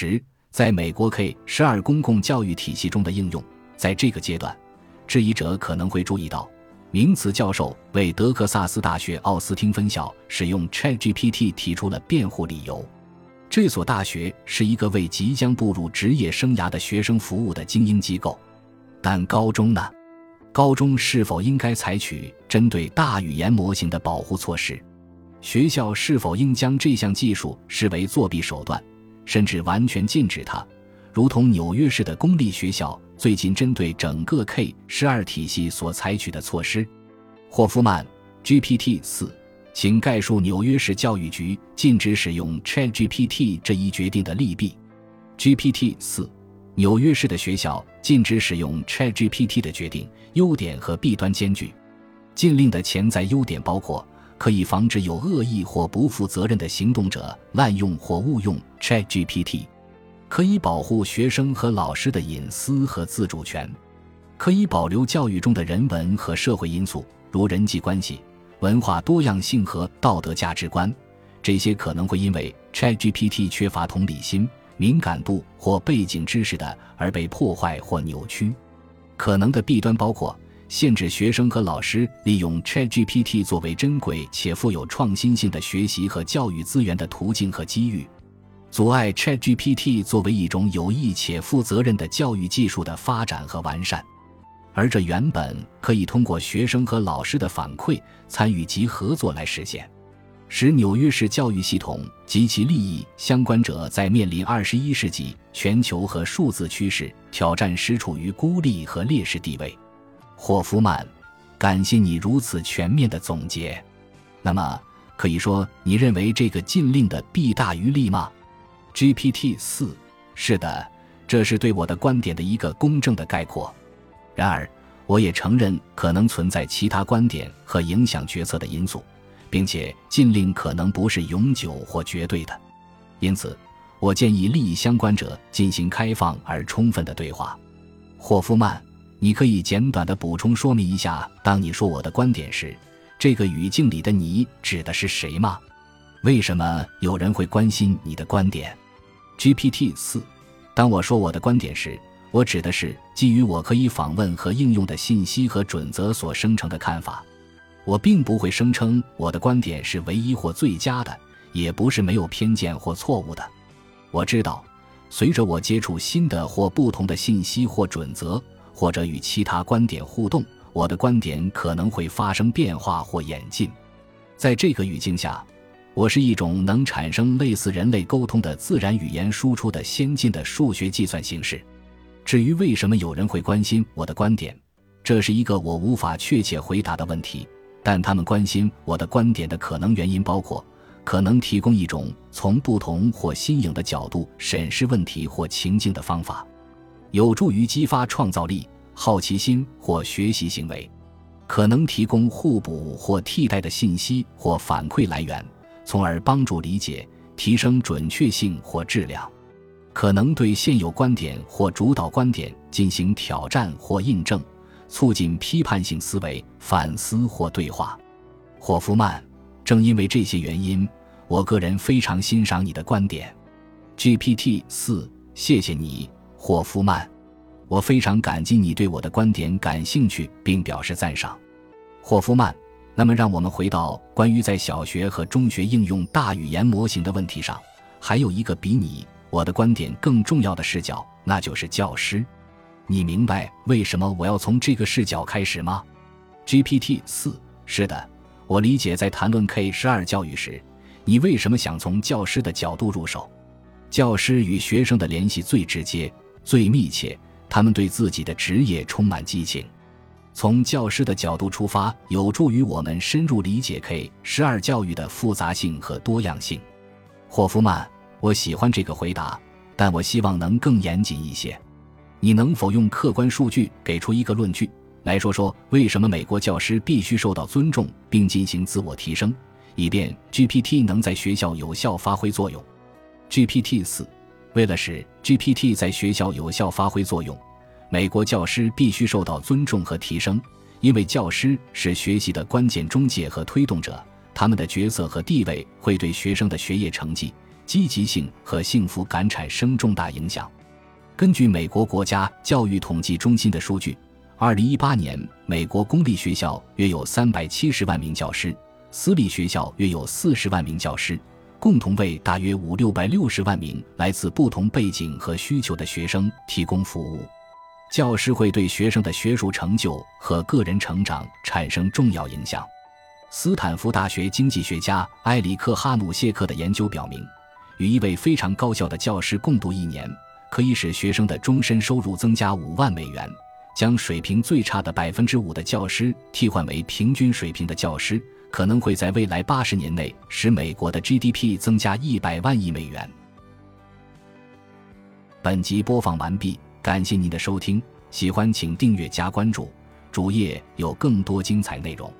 十，在美国 K 十二公共教育体系中的应用，在这个阶段，质疑者可能会注意到，名词教授为德克萨斯大学奥斯汀分校使用 ChatGPT 提出了辩护理由。这所大学是一个为即将步入职业生涯的学生服务的精英机构，但高中呢？高中是否应该采取针对大语言模型的保护措施？学校是否应将这项技术视为作弊手段，甚至完全禁止它？如同纽约市的公立学校最近针对整个 K 十二体系所采取的措施。霍夫曼，GPT 四，请概述纽约市教育局禁止使用 ChatGPT 这一决定的利弊。GPT 四，纽约市的学校禁止使用 ChatGPT 的决定，优点和弊端兼具。禁令的潜在优点包括。可以防止有恶意或不负责任的行动者滥用或误用 ChatGPT，可以保护学生和老师的隐私和自主权，可以保留教育中的人文和社会因素，如人际关系、文化多样性和道德价值观。这些可能会因为 ChatGPT 缺乏同理心、敏感度或背景知识的而被破坏或扭曲。可能的弊端包括。限制学生和老师利用 ChatGPT 作为珍贵且富有创新性的学习和教育资源的途径和机遇，阻碍 ChatGPT 作为一种有益且负责任的教育技术的发展和完善，而这原本可以通过学生和老师的反馈、参与及合作来实现，使纽约市教育系统及其利益相关者在面临二十一世纪全球和数字趋势挑战时处于孤立和劣势地位。霍夫曼，感谢你如此全面的总结。那么，可以说你认为这个禁令的弊大于利吗？GPT 四，是的，这是对我的观点的一个公正的概括。然而，我也承认可能存在其他观点和影响决策的因素，并且禁令可能不是永久或绝对的。因此，我建议利益相关者进行开放而充分的对话。霍夫曼。你可以简短的补充说明一下，当你说我的观点时，这个语境里的你指的是谁吗？为什么有人会关心你的观点？GPT 四，当我说我的观点时，我指的是基于我可以访问和应用的信息和准则所生成的看法。我并不会声称我的观点是唯一或最佳的，也不是没有偏见或错误的。我知道，随着我接触新的或不同的信息或准则。或者与其他观点互动，我的观点可能会发生变化或演进。在这个语境下，我是一种能产生类似人类沟通的自然语言输出的先进的数学计算形式。至于为什么有人会关心我的观点，这是一个我无法确切回答的问题。但他们关心我的观点的可能原因包括：可能提供一种从不同或新颖的角度审视问题或情境的方法。有助于激发创造力、好奇心或学习行为，可能提供互补或替代的信息或反馈来源，从而帮助理解、提升准确性或质量。可能对现有观点或主导观点进行挑战或印证，促进批判性思维、反思或对话。霍夫曼，正因为这些原因，我个人非常欣赏你的观点。GPT 四，谢谢你。霍夫曼，我非常感激你对我的观点感兴趣并表示赞赏。霍夫曼，那么让我们回到关于在小学和中学应用大语言模型的问题上，还有一个比你我的观点更重要的视角，那就是教师。你明白为什么我要从这个视角开始吗？GPT 四，是的，我理解。在谈论 K 十二教育时，你为什么想从教师的角度入手？教师与学生的联系最直接。最密切，他们对自己的职业充满激情。从教师的角度出发，有助于我们深入理解 K 十二教育的复杂性和多样性。霍夫曼，我喜欢这个回答，但我希望能更严谨一些。你能否用客观数据给出一个论据，来说说为什么美国教师必须受到尊重并进行自我提升，以便 GPT 能在学校有效发挥作用？GPT 四。为了使 GPT 在学校有效发挥作用，美国教师必须受到尊重和提升，因为教师是学习的关键中介和推动者，他们的角色和地位会对学生的学业成绩、积极性和幸福感产生重大影响。根据美国国家教育统计中心的数据，二零一八年，美国公立学校约有三百七十万名教师，私立学校约有四十万名教师，共同为大约五六百六十万名来自不同背景和需求的学生提供服务。教师会对学生的学术成就和个人成长产生重要影响。斯坦福大学经济学家埃里克·哈努谢克的研究表明，与一位非常高效的教师共度一年，可以使学生的终身收入增加五万美元。将水平最差的百分之五的教师替换为平均水平的教师，可能会在未来八十年内使美国的 GDP 增加一百万亿美元。本集播放完毕。感谢您的收听，喜欢请订阅加关注，主页有更多精彩内容。